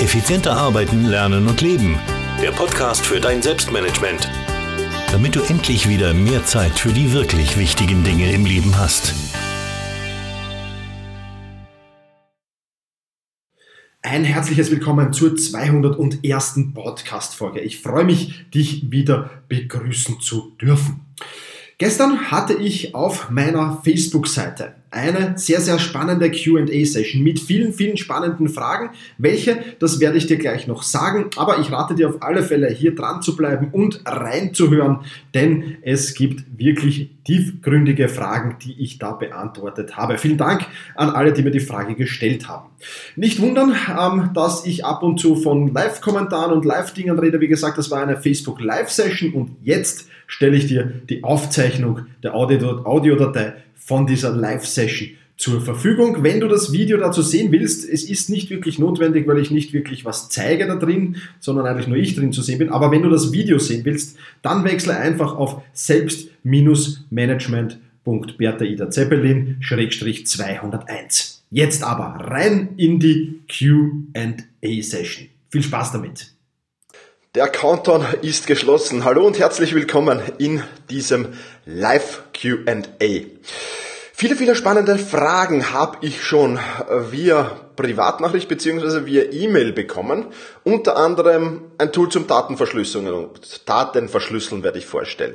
Effizienter arbeiten, lernen und leben. Der Podcast für dein Selbstmanagement. Damit du endlich wieder mehr Zeit für die wirklich wichtigen Dinge im Leben hast. Ein herzliches Willkommen zur 201. Podcast-Folge. Ich freue mich, dich wieder begrüßen zu dürfen. Gestern hatte ich auf meiner Facebook-Seite eine sehr, sehr spannende QA-Session mit vielen, vielen spannenden Fragen. Welche, das werde ich dir gleich noch sagen, aber ich rate dir auf alle Fälle hier dran zu bleiben und reinzuhören, denn es gibt wirklich tiefgründige Fragen, die ich da beantwortet habe. Vielen Dank an alle, die mir die Frage gestellt haben. Nicht wundern, ähm, dass ich ab und zu von Live-Kommentaren und Live-Dingen rede. Wie gesagt, das war eine Facebook-Live-Session und jetzt stelle ich dir die Aufzeichnung der Audiodatei von dieser Live-Session zur Verfügung. Wenn du das Video dazu sehen willst, es ist nicht wirklich notwendig, weil ich nicht wirklich was zeige da drin, sondern eigentlich nur ich drin zu sehen bin. Aber wenn du das Video sehen willst, dann wechsle einfach auf selbst-management.bertha Zeppelin 201. Jetzt aber rein in die Q&A-Session. Viel Spaß damit! Der Countdown ist geschlossen. Hallo und herzlich willkommen in diesem Live QA. Viele, viele spannende Fragen habe ich schon via Privatnachricht beziehungsweise via E-Mail bekommen. Unter anderem ein Tool zum Datenverschlüsseln, Datenverschlüsseln werde ich vorstellen.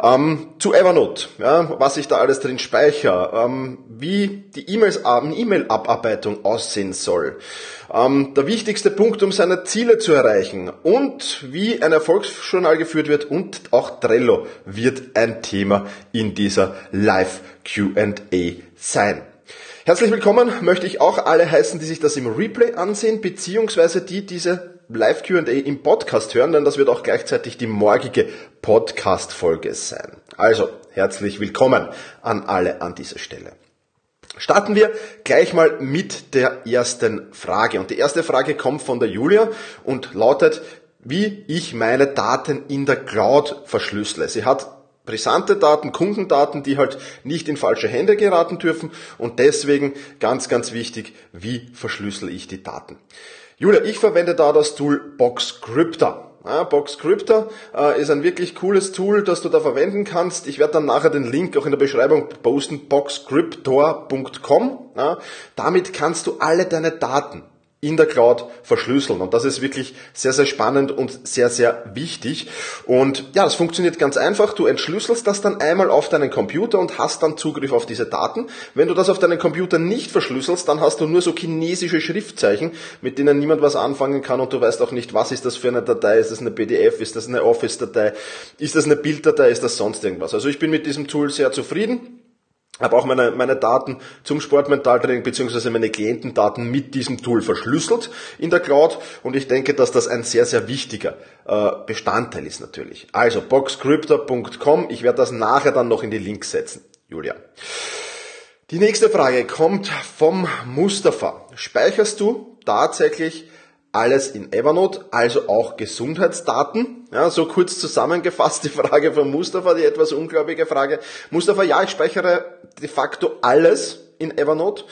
Ähm, zu Evernote, ja, was ich da alles drin speichere, ähm, wie die E-Mail-Abarbeitung aussehen soll. Ähm, der wichtigste Punkt, um seine Ziele zu erreichen und wie ein Erfolgsjournal geführt wird und auch Trello wird ein Thema in dieser Live Q&A sein. Herzlich willkommen möchte ich auch alle heißen, die sich das im Replay ansehen, beziehungsweise die diese Live Q&A im Podcast hören, denn das wird auch gleichzeitig die morgige Podcast-Folge sein. Also, herzlich willkommen an alle an dieser Stelle. Starten wir gleich mal mit der ersten Frage. Und die erste Frage kommt von der Julia und lautet, wie ich meine Daten in der Cloud verschlüssele. Sie hat brisante Daten, Kundendaten, die halt nicht in falsche Hände geraten dürfen und deswegen ganz, ganz wichtig, wie verschlüssel ich die Daten. Julia, ich verwende da das Tool Boxcrypta. Ja, Boxcrypta äh, ist ein wirklich cooles Tool, das du da verwenden kannst. Ich werde dann nachher den Link auch in der Beschreibung posten, boxcryptor.com. Ja, damit kannst du alle deine Daten in der Cloud verschlüsseln. Und das ist wirklich sehr, sehr spannend und sehr, sehr wichtig. Und ja, das funktioniert ganz einfach. Du entschlüsselst das dann einmal auf deinen Computer und hast dann Zugriff auf diese Daten. Wenn du das auf deinen Computer nicht verschlüsselst, dann hast du nur so chinesische Schriftzeichen, mit denen niemand was anfangen kann und du weißt auch nicht, was ist das für eine Datei, ist das eine PDF, ist das eine Office-Datei, ist das eine Bilddatei, ist das sonst irgendwas. Also ich bin mit diesem Tool sehr zufrieden habe auch meine, meine Daten zum Sportmentaltraining beziehungsweise meine Klientendaten mit diesem Tool verschlüsselt in der Cloud und ich denke, dass das ein sehr, sehr wichtiger äh, Bestandteil ist natürlich. Also boxcryptor.com, ich werde das nachher dann noch in die Links setzen. Julia. Die nächste Frage kommt vom Mustafa. Speicherst du tatsächlich alles in Evernote, also auch Gesundheitsdaten. Ja, so kurz zusammengefasst die Frage von Mustafa, die etwas unglaubliche Frage. Mustafa, ja, ich speichere de facto alles in Evernote.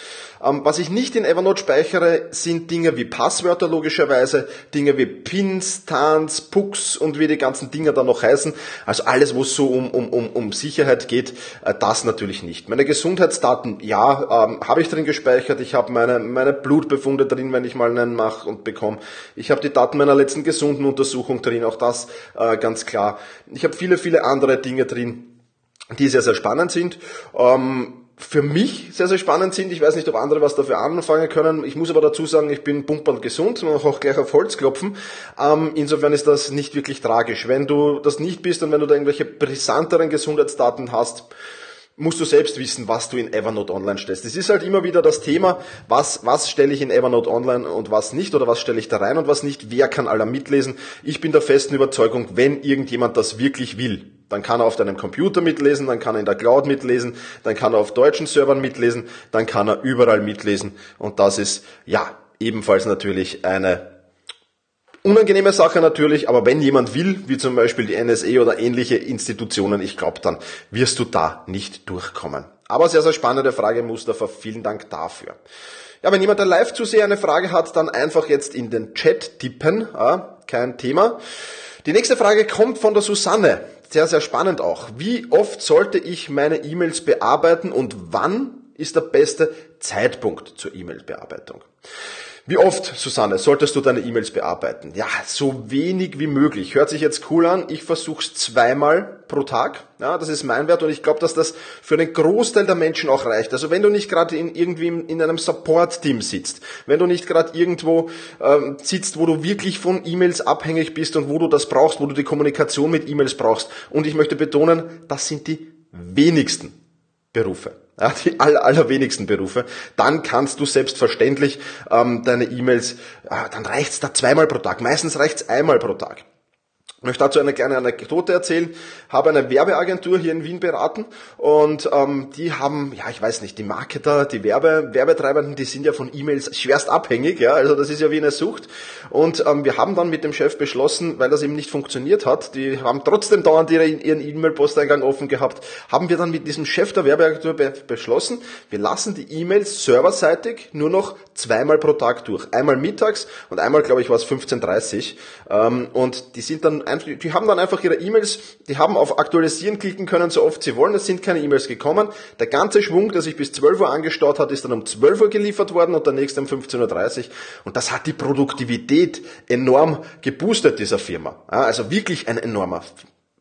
Ähm, was ich nicht in Evernote speichere, sind Dinge wie Passwörter logischerweise, Dinge wie Pins, Tans, Pucks und wie die ganzen Dinge da noch heißen. Also alles, wo es so um, um, um, um Sicherheit geht, äh, das natürlich nicht. Meine Gesundheitsdaten, ja, ähm, habe ich drin gespeichert. Ich habe meine, meine Blutbefunde drin, wenn ich mal einen mache und bekomme. Ich habe die Daten meiner letzten gesunden Untersuchung drin, auch das äh, ganz klar. Ich habe viele, viele andere Dinge drin die sehr, sehr spannend sind. Ähm, für mich sehr, sehr spannend sind. Ich weiß nicht, ob andere was dafür anfangen können. Ich muss aber dazu sagen, ich bin pumpernd gesund, man auch gleich auf Holz klopfen. Ähm, insofern ist das nicht wirklich tragisch. Wenn du das nicht bist und wenn du da irgendwelche brisanteren Gesundheitsdaten hast, musst du selbst wissen, was du in Evernote online stellst. Es ist halt immer wieder das Thema, was, was stelle ich in Evernote online und was nicht oder was stelle ich da rein und was nicht. Wer kann aller mitlesen? Ich bin der festen Überzeugung, wenn irgendjemand das wirklich will, dann kann er auf deinem Computer mitlesen, dann kann er in der Cloud mitlesen, dann kann er auf deutschen Servern mitlesen, dann kann er überall mitlesen. Und das ist, ja, ebenfalls natürlich eine unangenehme Sache natürlich, aber wenn jemand will, wie zum Beispiel die NSA oder ähnliche Institutionen, ich glaube, dann wirst du da nicht durchkommen. Aber sehr, sehr spannende Frage, Mustafa. Vielen Dank dafür. Ja, wenn jemand der Live-Zuseher eine Frage hat, dann einfach jetzt in den Chat tippen. Ja, kein Thema. Die nächste Frage kommt von der Susanne. Sehr, sehr spannend auch. Wie oft sollte ich meine E-Mails bearbeiten und wann ist der beste Zeitpunkt zur E-Mail-Bearbeitung? Wie oft, Susanne, solltest du deine E-Mails bearbeiten? Ja, so wenig wie möglich. Hört sich jetzt cool an. Ich versuche es zweimal pro Tag. Ja, das ist mein Wert und ich glaube, dass das für einen Großteil der Menschen auch reicht. Also wenn du nicht gerade in, irgendwie in einem Support-Team sitzt, wenn du nicht gerade irgendwo ähm, sitzt, wo du wirklich von E-Mails abhängig bist und wo du das brauchst, wo du die Kommunikation mit E-Mails brauchst. Und ich möchte betonen, das sind die wenigsten Berufe ja, die aller, allerwenigsten Berufe, dann kannst du selbstverständlich ähm, deine E-Mails, äh, dann reicht's da zweimal pro Tag, meistens reicht's einmal pro Tag. Ich möchte dazu eine kleine Anekdote erzählen. Habe eine Werbeagentur hier in Wien beraten und ähm, die haben, ja, ich weiß nicht, die Marketer, die Werbe, Werbetreibenden, die sind ja von E-Mails schwerst abhängig, ja, also das ist ja wie eine Sucht. Und ähm, wir haben dann mit dem Chef beschlossen, weil das eben nicht funktioniert hat, die haben trotzdem dauernd ihre, ihren E-Mail-Posteingang offen gehabt, haben wir dann mit diesem Chef der Werbeagentur be beschlossen, wir lassen die E-Mails serverseitig nur noch zweimal pro Tag durch. Einmal mittags und einmal, glaube ich, war es 15.30 ähm, und die sind dann die haben dann einfach ihre E-Mails, die haben auf Aktualisieren klicken können, so oft sie wollen, es sind keine E-Mails gekommen. Der ganze Schwung, der sich bis 12 Uhr angestaut hat, ist dann um 12 Uhr geliefert worden und der nächste um 15.30 Uhr. Und das hat die Produktivität enorm geboostet dieser Firma. Also wirklich ein enormer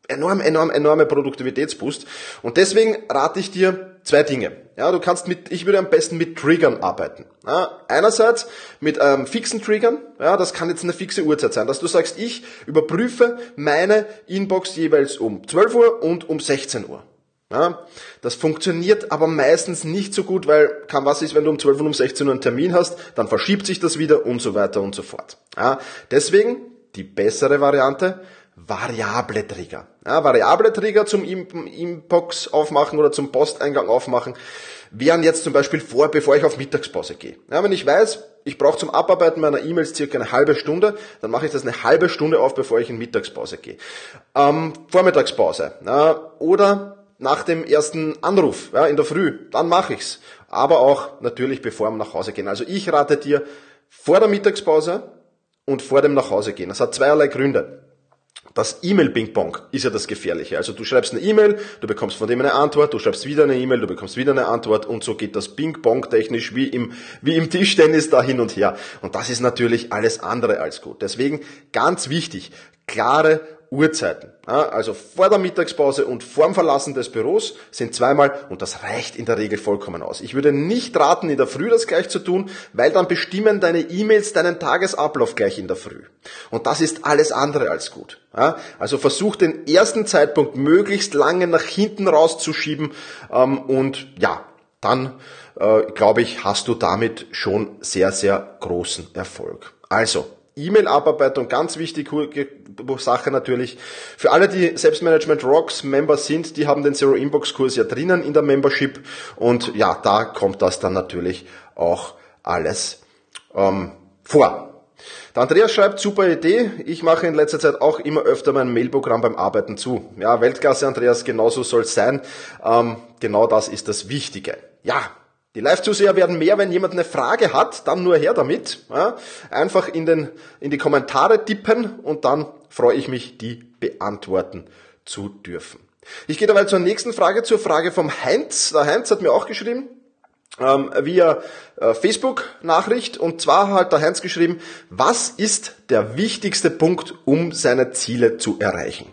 enorm, enorm, enorme Produktivitätsboost. Und deswegen rate ich dir zwei Dinge. Ja, du kannst mit, ich würde am besten mit Triggern arbeiten. Ja, einerseits mit ähm, fixen Triggern, ja, das kann jetzt eine fixe Uhrzeit sein, dass du sagst, ich überprüfe meine Inbox jeweils um 12 Uhr und um 16 Uhr. Ja, das funktioniert aber meistens nicht so gut, weil kann was ist, wenn du um 12 und um 16 Uhr einen Termin hast, dann verschiebt sich das wieder und so weiter und so fort. Ja, deswegen die bessere Variante, variable Trigger. Ja, variable Trigger zum Inbox aufmachen oder zum Posteingang aufmachen wären jetzt zum Beispiel vor, bevor ich auf Mittagspause gehe. Ja, wenn ich weiß, ich brauche zum Abarbeiten meiner E-Mails circa eine halbe Stunde, dann mache ich das eine halbe Stunde auf, bevor ich in Mittagspause gehe. Ähm, Vormittagspause ja, oder nach dem ersten Anruf ja, in der Früh, dann mache ich's. Aber auch natürlich bevor wir nach Hause gehen. Also ich rate dir vor der Mittagspause und vor dem nach Hause gehen. Das hat zweierlei Gründe. Das E-Mail-Ping-Pong ist ja das Gefährliche. Also du schreibst eine E-Mail, du bekommst von dem eine Antwort, du schreibst wieder eine E-Mail, du bekommst wieder eine Antwort und so geht das Ping-Pong technisch wie im, wie im Tischtennis da hin und her. Und das ist natürlich alles andere als gut. Deswegen ganz wichtig, klare Uhrzeiten. Also vor der Mittagspause und vorm Verlassen des Büros sind zweimal und das reicht in der Regel vollkommen aus. Ich würde nicht raten, in der Früh das gleich zu tun, weil dann bestimmen deine E-Mails deinen Tagesablauf gleich in der Früh. Und das ist alles andere als gut. Also versuch den ersten Zeitpunkt möglichst lange nach hinten rauszuschieben ähm, und ja, dann äh, glaube ich, hast du damit schon sehr, sehr großen Erfolg. Also, E-Mail-Abarbeitung, ganz wichtige Sache natürlich. Für alle, die Selbstmanagement Rocks Member sind, die haben den Zero Inbox Kurs ja drinnen in der Membership und ja, da kommt das dann natürlich auch alles ähm, vor. Der Andreas schreibt, super Idee. Ich mache in letzter Zeit auch immer öfter mein Mailprogramm beim Arbeiten zu. Ja, Weltklasse, Andreas, genauso soll es sein. Ähm, genau das ist das Wichtige. Ja, die Live-Zuseher werden mehr, wenn jemand eine Frage hat, dann nur her damit. Ja, einfach in, den, in die Kommentare tippen und dann freue ich mich, die beantworten zu dürfen. Ich gehe dabei zur nächsten Frage, zur Frage vom Heinz. Der Heinz hat mir auch geschrieben, ähm, via äh, Facebook-Nachricht. Und zwar hat der Heinz geschrieben, was ist der wichtigste Punkt, um seine Ziele zu erreichen?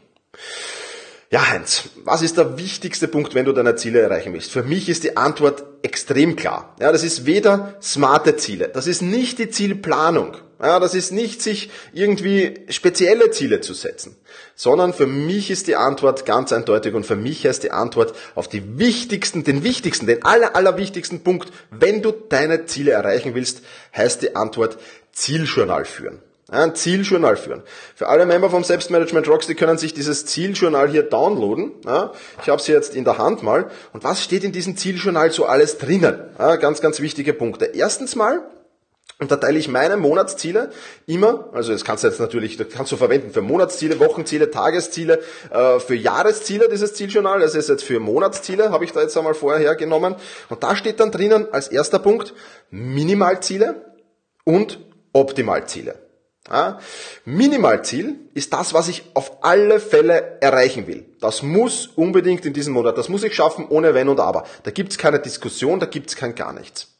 Ja, Heinz, was ist der wichtigste Punkt, wenn du deine Ziele erreichen willst? Für mich ist die Antwort extrem klar. Ja, das ist weder smarte Ziele, das ist nicht die Zielplanung, ja, das ist nicht sich irgendwie spezielle Ziele zu setzen, sondern für mich ist die Antwort ganz eindeutig und für mich heißt die Antwort auf die wichtigsten, den wichtigsten, den aller, allerwichtigsten Punkt, wenn du deine Ziele erreichen willst, heißt die Antwort Zieljournal führen. Ein Zieljournal führen. Für alle Member vom Selbstmanagement Rocks, die können sich dieses Zieljournal hier downloaden. Ich habe sie jetzt in der Hand mal. Und was steht in diesem Zieljournal so alles drinnen? Ganz, ganz wichtige Punkte. Erstens mal unterteile ich meine Monatsziele immer, also das kannst du jetzt natürlich, das kannst du verwenden für Monatsziele, Wochenziele, Tagesziele, äh, für Jahresziele dieses Zieljournal, das ist jetzt für Monatsziele, habe ich da jetzt einmal vorher hergenommen. Und da steht dann drinnen als erster Punkt Minimalziele und Optimalziele. Ja, Minimalziel ist das, was ich auf alle Fälle erreichen will. Das muss unbedingt in diesem Monat, das muss ich schaffen ohne Wenn und Aber. Da gibt's keine Diskussion, da gibt's kein gar nichts.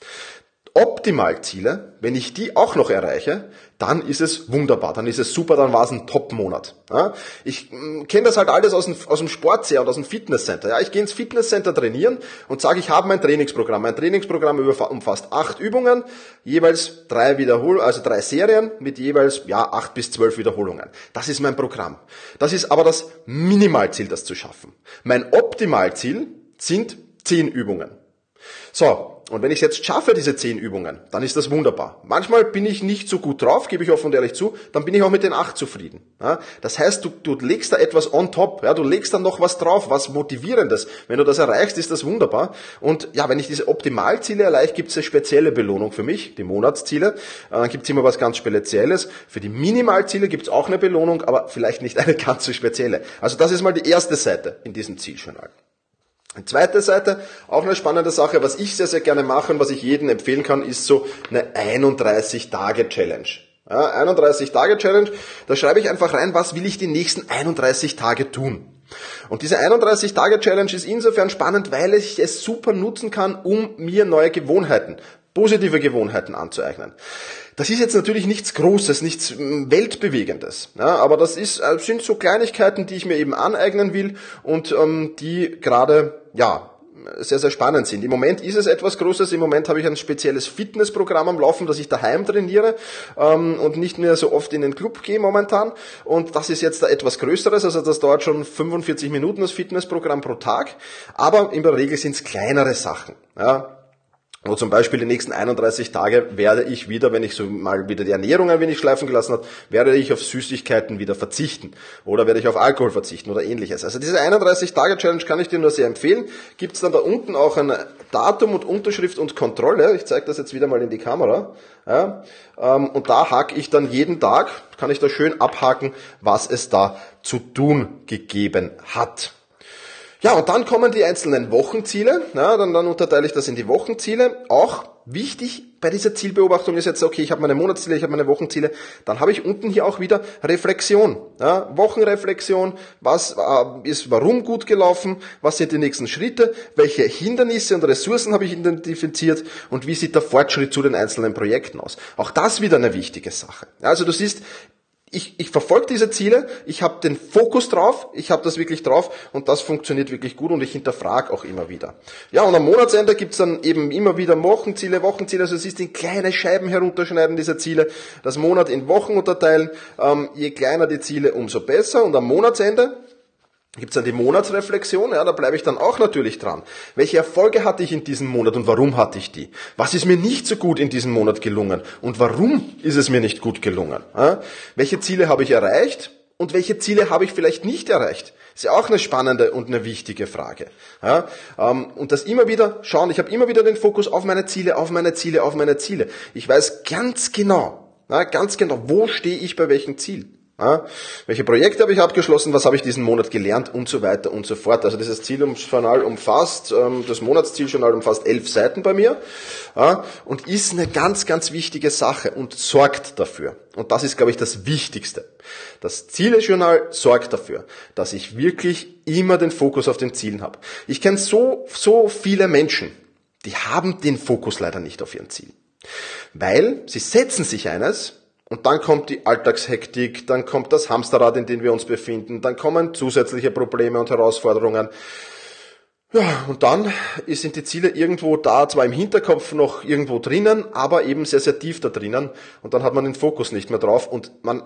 Optimalziele, wenn ich die auch noch erreiche, dann ist es wunderbar, dann ist es super, dann war es ein Top-Monat. Ja, ich mm, kenne das halt alles aus dem, aus dem Sport sehr und aus dem Fitnesscenter. Ja, ich gehe ins Fitnesscenter trainieren und sage, ich habe mein Trainingsprogramm. Mein Trainingsprogramm umfasst acht Übungen, jeweils drei Wiederholungen, also drei Serien mit jeweils ja acht bis zwölf Wiederholungen. Das ist mein Programm. Das ist aber das Minimalziel, das zu schaffen. Mein Optimalziel sind zehn Übungen. So, und wenn ich jetzt schaffe, diese zehn Übungen, dann ist das wunderbar. Manchmal bin ich nicht so gut drauf, gebe ich offen und ehrlich zu, dann bin ich auch mit den acht zufrieden. Ja, das heißt, du, du legst da etwas on top, ja, du legst dann noch was drauf, was Motivierendes. Wenn du das erreichst, ist das wunderbar. Und ja, wenn ich diese Optimalziele erreiche, gibt es eine spezielle Belohnung für mich, die Monatsziele. Äh, dann gibt es immer was ganz Spezielles. Für die Minimalziele gibt es auch eine Belohnung, aber vielleicht nicht eine ganz so spezielle. Also das ist mal die erste Seite in diesem Zieljournal. Die zweite Seite, auch eine spannende Sache, was ich sehr, sehr gerne mache und was ich jedem empfehlen kann, ist so eine 31-Tage-Challenge. Ja, 31-Tage-Challenge, da schreibe ich einfach rein, was will ich die nächsten 31 Tage tun. Und diese 31-Tage-Challenge ist insofern spannend, weil ich es super nutzen kann, um mir neue Gewohnheiten, positive Gewohnheiten anzueignen. Das ist jetzt natürlich nichts Großes, nichts mm, Weltbewegendes, ja, aber das ist, äh, sind so Kleinigkeiten, die ich mir eben aneignen will und ähm, die gerade ja, sehr, sehr spannend sind. Im Moment ist es etwas Großes. Im Moment habe ich ein spezielles Fitnessprogramm am Laufen, das ich daheim trainiere ähm, und nicht mehr so oft in den Club gehe momentan. Und das ist jetzt da etwas Größeres. Also das dauert schon 45 Minuten, das Fitnessprogramm pro Tag. Aber in der Regel sind es kleinere Sachen. Ja, und zum Beispiel die nächsten 31 Tage werde ich wieder, wenn ich so mal wieder die Ernährung ein wenig schleifen gelassen habe, werde ich auf Süßigkeiten wieder verzichten. Oder werde ich auf Alkohol verzichten oder ähnliches. Also diese 31 Tage Challenge kann ich dir nur sehr empfehlen. Gibt es dann da unten auch ein Datum und Unterschrift und Kontrolle. Ich zeige das jetzt wieder mal in die Kamera. Ja, ähm, und da hake ich dann jeden Tag, kann ich da schön abhaken, was es da zu tun gegeben hat. Ja, und dann kommen die einzelnen Wochenziele. Ja, dann, dann unterteile ich das in die Wochenziele. Auch wichtig bei dieser Zielbeobachtung ist jetzt, okay, ich habe meine Monatsziele, ich habe meine Wochenziele. Dann habe ich unten hier auch wieder Reflexion. Ja, Wochenreflexion. Was äh, ist warum gut gelaufen? Was sind die nächsten Schritte? Welche Hindernisse und Ressourcen habe ich identifiziert? Und wie sieht der Fortschritt zu den einzelnen Projekten aus? Auch das wieder eine wichtige Sache. Also du siehst, ich, ich verfolge diese Ziele, ich habe den Fokus drauf, ich habe das wirklich drauf und das funktioniert wirklich gut und ich hinterfrage auch immer wieder. Ja, und am Monatsende gibt's dann eben immer wieder Wochenziele, Wochenziele, also es ist in kleine Scheiben herunterschneiden dieser Ziele, das Monat in Wochen unterteilen, ähm, je kleiner die Ziele, umso besser und am Monatsende Gibt es dann die Monatsreflexion? Ja, da bleibe ich dann auch natürlich dran. Welche Erfolge hatte ich in diesem Monat und warum hatte ich die? Was ist mir nicht so gut in diesem Monat gelungen und warum ist es mir nicht gut gelungen? Ja, welche Ziele habe ich erreicht und welche Ziele habe ich vielleicht nicht erreicht? Ist ja auch eine spannende und eine wichtige Frage. Ja, ähm, und das immer wieder schauen, ich habe immer wieder den Fokus auf meine Ziele, auf meine Ziele, auf meine Ziele. Ich weiß ganz genau, ja, ganz genau, wo stehe ich bei welchem Ziel. Ja, welche Projekte habe ich abgeschlossen, was habe ich diesen Monat gelernt und so weiter und so fort. Also dieses Zieljournal umfasst, ähm, das Monatszieljournal umfasst elf Seiten bei mir ja, und ist eine ganz, ganz wichtige Sache und sorgt dafür. Und das ist, glaube ich, das Wichtigste. Das Zielejournal sorgt dafür, dass ich wirklich immer den Fokus auf den Zielen habe. Ich kenne so, so viele Menschen, die haben den Fokus leider nicht auf ihren Zielen. Weil sie setzen sich eines, und dann kommt die Alltagshektik, dann kommt das Hamsterrad, in dem wir uns befinden, dann kommen zusätzliche Probleme und Herausforderungen. Ja, und dann sind die Ziele irgendwo da, zwar im Hinterkopf noch irgendwo drinnen, aber eben sehr, sehr tief da drinnen. Und dann hat man den Fokus nicht mehr drauf und man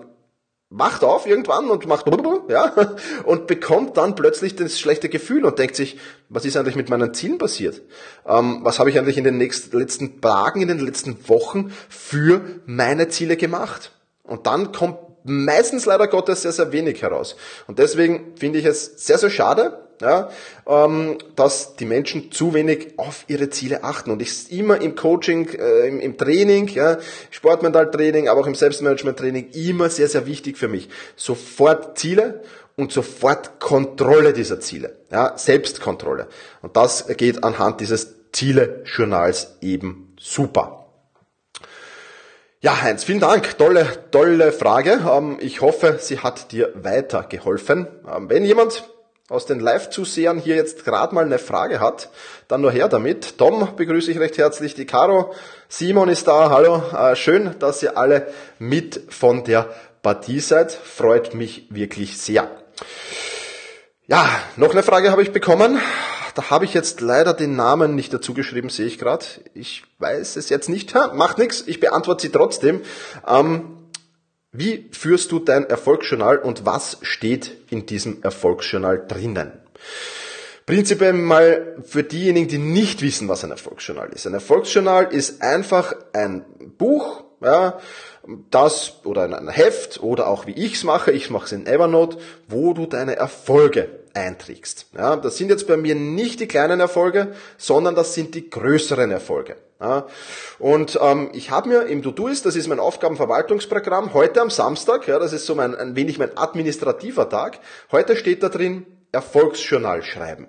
wacht auf irgendwann und macht ja und bekommt dann plötzlich das schlechte Gefühl und denkt sich, was ist eigentlich mit meinen Zielen passiert? Ähm, was habe ich eigentlich in den nächsten, letzten Tagen, in den letzten Wochen für meine Ziele gemacht? Und dann kommt meistens leider Gottes sehr, sehr wenig heraus. Und deswegen finde ich es sehr, sehr schade, ja, ähm, dass die Menschen zu wenig auf ihre Ziele achten. Und ich immer im Coaching, äh, im, im Training, ja, Sportmental-Training, aber auch im Selbstmanagement-Training immer sehr, sehr wichtig für mich. Sofort Ziele und sofort Kontrolle dieser Ziele. Ja, Selbstkontrolle. Und das geht anhand dieses Ziele-Journals eben super. Ja, Heinz, vielen Dank. Tolle, tolle Frage. Ähm, ich hoffe, sie hat dir weitergeholfen. Ähm, wenn jemand aus den Live-Zusehern hier jetzt gerade mal eine Frage hat, dann nur her damit. Tom begrüße ich recht herzlich, die Caro, Simon ist da, hallo. Äh, schön, dass ihr alle mit von der Partie seid. Freut mich wirklich sehr. Ja, noch eine Frage habe ich bekommen da habe ich jetzt leider den Namen nicht dazu geschrieben, sehe ich gerade. Ich weiß es jetzt nicht. Ha, macht nichts, ich beantworte sie trotzdem. Ähm, wie führst du dein Erfolgsjournal und was steht in diesem Erfolgsjournal drinnen? Prinzipiell mal für diejenigen, die nicht wissen, was ein Erfolgsjournal ist. Ein Erfolgsjournal ist einfach ein Buch, ja, das oder ein Heft oder auch wie ich es mache, ich mache es in Evernote, wo du deine Erfolge einträgst. Ja, das sind jetzt bei mir nicht die kleinen Erfolge, sondern das sind die größeren Erfolge. Ja, und ähm, ich habe mir im Todoist, das ist mein Aufgabenverwaltungsprogramm, heute am Samstag, ja, das ist so mein, ein wenig mein administrativer Tag, heute steht da drin Erfolgsjournal schreiben.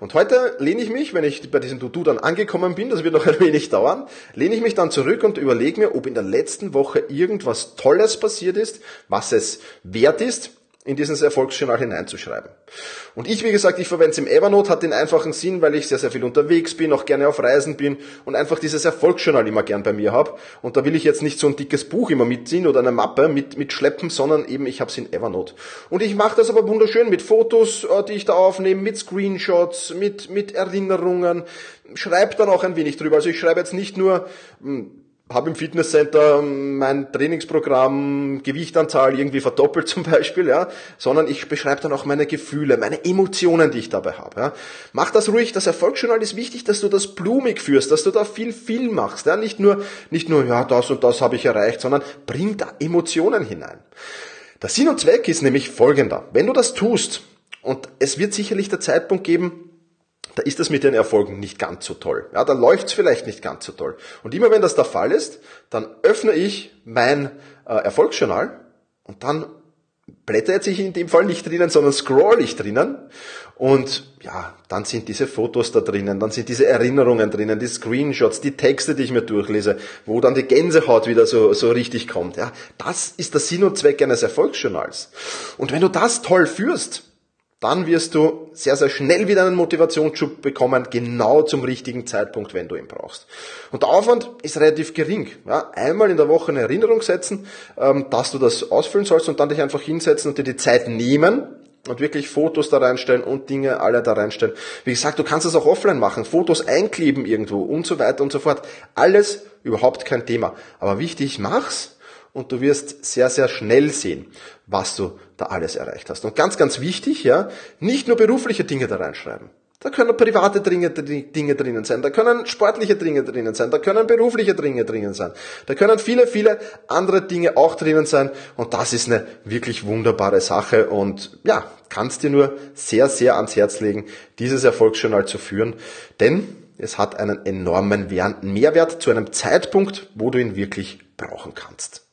Und heute lehne ich mich, wenn ich bei diesem To-Do dann angekommen bin, das wird noch ein wenig dauern, lehne ich mich dann zurück und überlege mir, ob in der letzten Woche irgendwas Tolles passiert ist, was es wert ist, in dieses Erfolgsjournal hineinzuschreiben. Und ich, wie gesagt, ich verwende es im Evernote, hat den einfachen Sinn, weil ich sehr, sehr viel unterwegs bin, auch gerne auf Reisen bin und einfach dieses Erfolgsjournal immer gern bei mir habe. Und da will ich jetzt nicht so ein dickes Buch immer mitziehen oder eine Mappe mit, mitschleppen, sondern eben ich habe es in Evernote. Und ich mache das aber wunderschön mit Fotos, äh, die ich da aufnehme, mit Screenshots, mit, mit Erinnerungen, schreibe dann auch ein wenig drüber. Also ich schreibe jetzt nicht nur, hm, habe im Fitnesscenter mein Trainingsprogramm, Gewichtanzahl irgendwie verdoppelt zum Beispiel, ja, sondern ich beschreibe dann auch meine Gefühle, meine Emotionen, die ich dabei habe. Ja. Mach das ruhig, das Erfolgsjournal ist wichtig, dass du das blumig führst, dass du da viel, viel machst. Ja. Nicht nur, nicht nur, ja, das und das habe ich erreicht, sondern bring da Emotionen hinein. Der Sinn und Zweck ist nämlich folgender. Wenn du das tust, und es wird sicherlich der Zeitpunkt geben, da ist das mit den Erfolgen nicht ganz so toll. Ja, da läuft's vielleicht nicht ganz so toll. Und immer wenn das der Fall ist, dann öffne ich mein äh, Erfolgsjournal und dann blätter jetzt ich in dem Fall nicht drinnen, sondern scroll ich drinnen. Und ja, dann sind diese Fotos da drinnen, dann sind diese Erinnerungen drinnen, die Screenshots, die Texte, die ich mir durchlese, wo dann die Gänsehaut wieder so, so richtig kommt. Ja, das ist der Sinn und Zweck eines Erfolgsjournals. Und wenn du das toll führst, dann wirst du sehr, sehr schnell wieder einen Motivationsschub bekommen, genau zum richtigen Zeitpunkt, wenn du ihn brauchst. Und der Aufwand ist relativ gering. Ja, einmal in der Woche eine Erinnerung setzen, ähm, dass du das ausfüllen sollst und dann dich einfach hinsetzen und dir die Zeit nehmen, und wirklich Fotos da reinstellen und Dinge alle da reinstellen. Wie gesagt, du kannst das auch offline machen, Fotos einkleben irgendwo und so weiter und so fort. Alles überhaupt kein Thema. Aber wichtig, mach's und du wirst sehr, sehr schnell sehen, was du da alles erreicht hast. Und ganz, ganz wichtig, ja, nicht nur berufliche Dinge da reinschreiben. Da können private Dinge, drinnen sein, da können sportliche Dinge drinnen sein, da können berufliche Dinge drinnen sein, da können viele, viele andere Dinge auch drinnen sein und das ist eine wirklich wunderbare Sache und ja, kannst dir nur sehr, sehr ans Herz legen, dieses Erfolgsjournal zu führen, denn es hat einen enormen Mehrwert zu einem Zeitpunkt, wo du ihn wirklich brauchen kannst.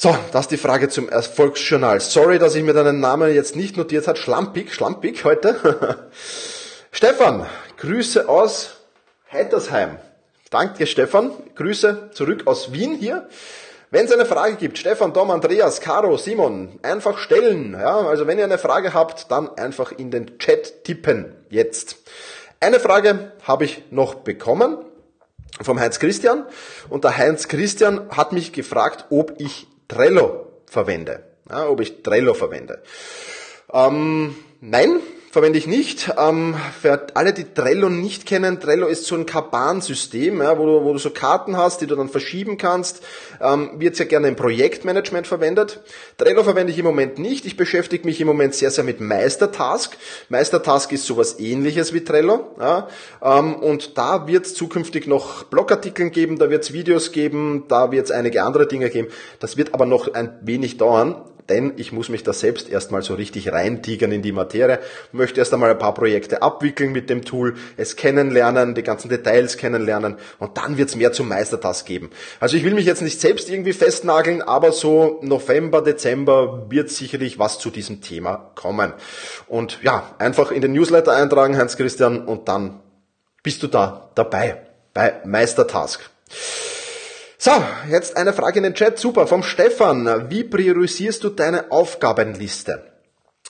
So, das ist die Frage zum Erfolgsjournal. Sorry, dass ich mir deinen Namen jetzt nicht notiert habe. Schlampig, schlampig heute. Stefan, Grüße aus Heitersheim. Danke, Stefan. Grüße zurück aus Wien hier. Wenn es eine Frage gibt, Stefan, Tom, Andreas, Caro, Simon, einfach stellen. Ja, also wenn ihr eine Frage habt, dann einfach in den Chat tippen. Jetzt. Eine Frage habe ich noch bekommen vom Heinz Christian. Und der Heinz Christian hat mich gefragt, ob ich Trello verwende. Ja, ob ich Trello verwende. Ähm, nein, verwende ich nicht. Ähm, für alle, die Trello nicht kennen, Trello ist so ein Kanban-System, ja, wo, du, wo du so Karten hast, die du dann verschieben kannst. Ähm, wird sehr gerne im Projektmanagement verwendet. Trello verwende ich im Moment nicht. Ich beschäftige mich im Moment sehr, sehr mit Meistertask. Meistertask ist sowas ähnliches wie Trello. Ja, ähm, und da wird es zukünftig noch Blogartikeln geben, da wird es Videos geben, da wird es einige andere Dinge geben. Das wird aber noch ein wenig dauern denn ich muss mich da selbst erstmal so richtig reintigern in die Materie, möchte erst einmal ein paar Projekte abwickeln mit dem Tool, es kennenlernen, die ganzen Details kennenlernen und dann wird's mehr zum Meistertask geben. Also ich will mich jetzt nicht selbst irgendwie festnageln, aber so November, Dezember wird sicherlich was zu diesem Thema kommen. Und ja, einfach in den Newsletter eintragen, Heinz Christian, und dann bist du da dabei bei Meistertask. So, jetzt eine Frage in den Chat. Super, vom Stefan. Wie priorisierst du deine Aufgabenliste?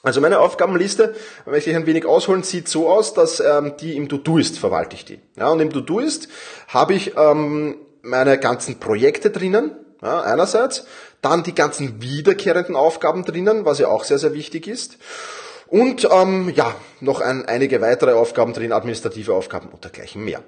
Also meine Aufgabenliste, möchte ich ein wenig ausholen, sieht so aus, dass ähm, die im To-Do-Ist verwalte ich die. Ja, und im To-Do-Ist habe ich ähm, meine ganzen Projekte drinnen, ja, einerseits, dann die ganzen wiederkehrenden Aufgaben drinnen, was ja auch sehr, sehr wichtig ist. Und ähm, ja, noch ein, einige weitere Aufgaben drin, administrative Aufgaben und dergleichen mehr.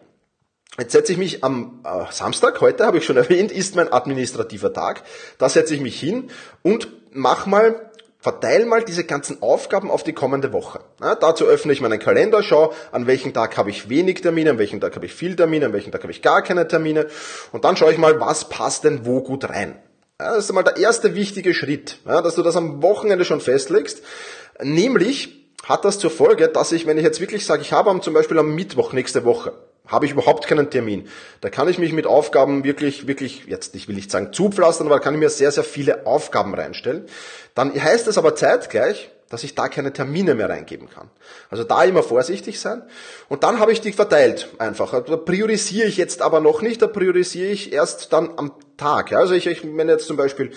Jetzt setze ich mich am äh, Samstag, heute habe ich schon erwähnt, ist mein administrativer Tag. Da setze ich mich hin und mach mal, verteile mal diese ganzen Aufgaben auf die kommende Woche. Ja, dazu öffne ich meinen Kalender, schaue, an welchem Tag habe ich wenig Termine, an welchem Tag habe ich viel Termine, an welchem Tag habe ich gar keine Termine. Und dann schaue ich mal, was passt denn wo gut rein. Ja, das ist einmal der erste wichtige Schritt, ja, dass du das am Wochenende schon festlegst. Nämlich hat das zur Folge, dass ich, wenn ich jetzt wirklich sage, ich habe zum Beispiel am Mittwoch nächste Woche habe ich überhaupt keinen Termin. Da kann ich mich mit Aufgaben wirklich, wirklich, jetzt ich will nicht sagen zupflastern, aber da kann ich mir sehr, sehr viele Aufgaben reinstellen. Dann heißt es aber zeitgleich, dass ich da keine Termine mehr reingeben kann. Also da immer vorsichtig sein. Und dann habe ich die verteilt einfach. Da priorisiere ich jetzt aber noch nicht, da priorisiere ich erst dann am Tag. Also ich, ich wenn jetzt zum Beispiel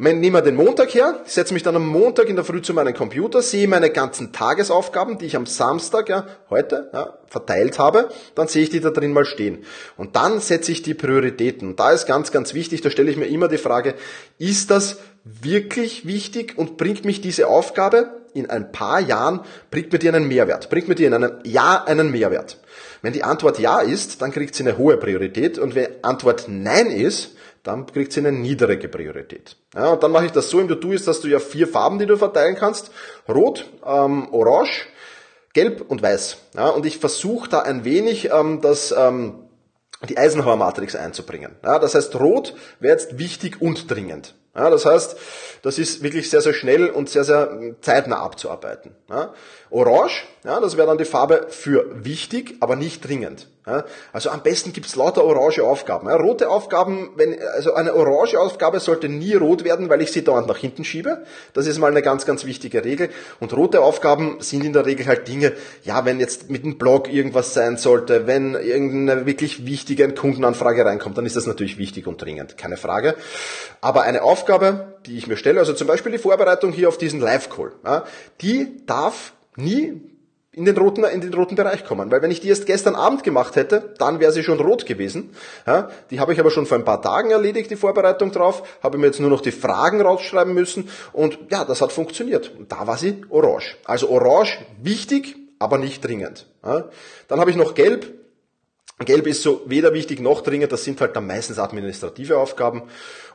Nehmen wir den Montag her, setze mich dann am Montag in der Früh zu meinem Computer, sehe meine ganzen Tagesaufgaben, die ich am Samstag, ja, heute, ja, verteilt habe, dann sehe ich die da drin mal stehen. Und dann setze ich die Prioritäten. Und da ist ganz, ganz wichtig, da stelle ich mir immer die Frage, ist das wirklich wichtig und bringt mich diese Aufgabe in ein paar Jahren, bringt mir die einen Mehrwert, bringt mir die in einem Jahr einen Mehrwert. Wenn die Antwort ja ist, dann kriegt sie eine hohe Priorität und wenn Antwort nein ist, dann kriegt sie eine niedrige Priorität. Ja, und dann mache ich das so im To-Do ist, dass du ja vier Farben, die du verteilen kannst. Rot, ähm, Orange, Gelb und Weiß. Ja, und ich versuche da ein wenig ähm, das, ähm, die Eisenhower-Matrix einzubringen. Ja, das heißt, Rot wäre jetzt wichtig und dringend. Ja, das heißt, das ist wirklich sehr, sehr schnell und sehr, sehr zeitnah abzuarbeiten. Ja, Orange, ja, das wäre dann die Farbe für wichtig, aber nicht dringend. Ja, also am besten gibt's lauter orange Aufgaben. Ja, rote Aufgaben, wenn, also eine orange Aufgabe sollte nie rot werden, weil ich sie dauernd nach hinten schiebe. Das ist mal eine ganz, ganz wichtige Regel. Und rote Aufgaben sind in der Regel halt Dinge, ja, wenn jetzt mit dem Blog irgendwas sein sollte, wenn irgendeine wirklich wichtige Kundenanfrage reinkommt, dann ist das natürlich wichtig und dringend, keine Frage. Aber eine Aufgabe, die ich mir stelle, also zum Beispiel die Vorbereitung hier auf diesen Live-Call, ja, die darf nie in den roten, in den roten Bereich kommen. Weil wenn ich die erst gestern Abend gemacht hätte, dann wäre sie schon rot gewesen. Ja, die habe ich aber schon vor ein paar Tagen erledigt, die Vorbereitung drauf, habe mir jetzt nur noch die Fragen rausschreiben müssen und ja, das hat funktioniert. Und da war sie orange. Also orange wichtig, aber nicht dringend. Ja, dann habe ich noch gelb, Gelb ist so weder wichtig noch dringend, das sind halt dann meistens administrative Aufgaben.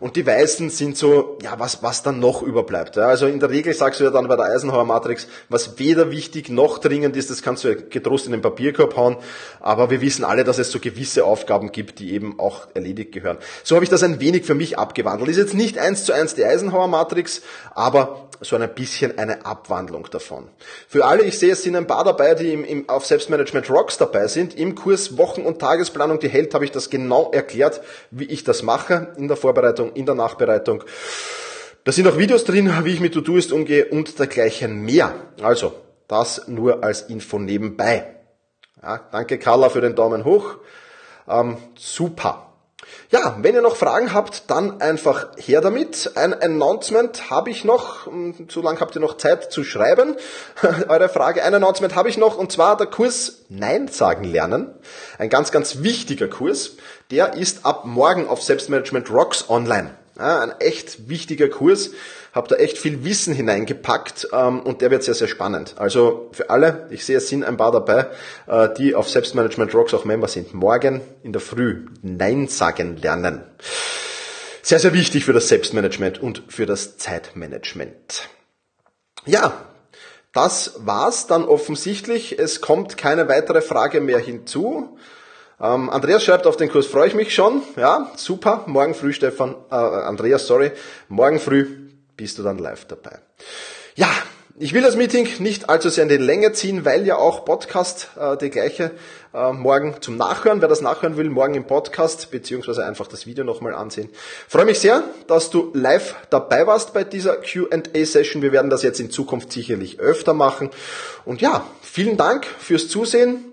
Und die Weißen sind so, ja, was, was dann noch überbleibt. Ja, also in der Regel sagst du ja dann bei der Eisenhower Matrix, was weder wichtig noch dringend ist, das kannst du ja getrost in den Papierkorb hauen. Aber wir wissen alle, dass es so gewisse Aufgaben gibt, die eben auch erledigt gehören. So habe ich das ein wenig für mich abgewandelt. Ist jetzt nicht eins zu eins die Eisenhower Matrix, aber so ein bisschen eine Abwandlung davon. Für alle, ich sehe, es sind ein paar dabei, die im, im, auf Selbstmanagement Rocks dabei sind. Im Kurs Wochen- und Tagesplanung, die hält, habe ich das genau erklärt, wie ich das mache in der Vorbereitung, in der Nachbereitung. Da sind auch Videos drin, wie ich mit To-Doist umgehe und dergleichen mehr. Also, das nur als Info nebenbei. Ja, danke Carla für den Daumen hoch. Ähm, super. Ja, wenn ihr noch Fragen habt, dann einfach her damit. Ein Announcement habe ich noch. Zu lang habt ihr noch Zeit zu schreiben. Eure Frage. Ein Announcement habe ich noch und zwar der Kurs Nein sagen lernen. Ein ganz, ganz wichtiger Kurs. Der ist ab morgen auf Selbstmanagement Rocks online. Ja, ein echt wichtiger Kurs. Hab da echt viel Wissen hineingepackt ähm, und der wird sehr, sehr spannend. Also für alle, ich sehe, es sind ein paar dabei, äh, die auf Selbstmanagement Rocks auch Member sind. Morgen in der Früh Nein sagen lernen. Sehr, sehr wichtig für das Selbstmanagement und für das Zeitmanagement. Ja, das war's dann offensichtlich. Es kommt keine weitere Frage mehr hinzu. Ähm, Andreas schreibt, auf den Kurs freue ich mich schon. Ja, super. Morgen früh, Stefan, äh, Andreas, sorry. Morgen früh bist du dann live dabei. Ja, ich will das Meeting nicht allzu sehr in die Länge ziehen, weil ja auch Podcast äh, die gleiche äh, morgen zum Nachhören. Wer das nachhören will, morgen im Podcast, beziehungsweise einfach das Video nochmal ansehen. Freue mich sehr, dass du live dabei warst bei dieser QA-Session. Wir werden das jetzt in Zukunft sicherlich öfter machen. Und ja, vielen Dank fürs Zusehen.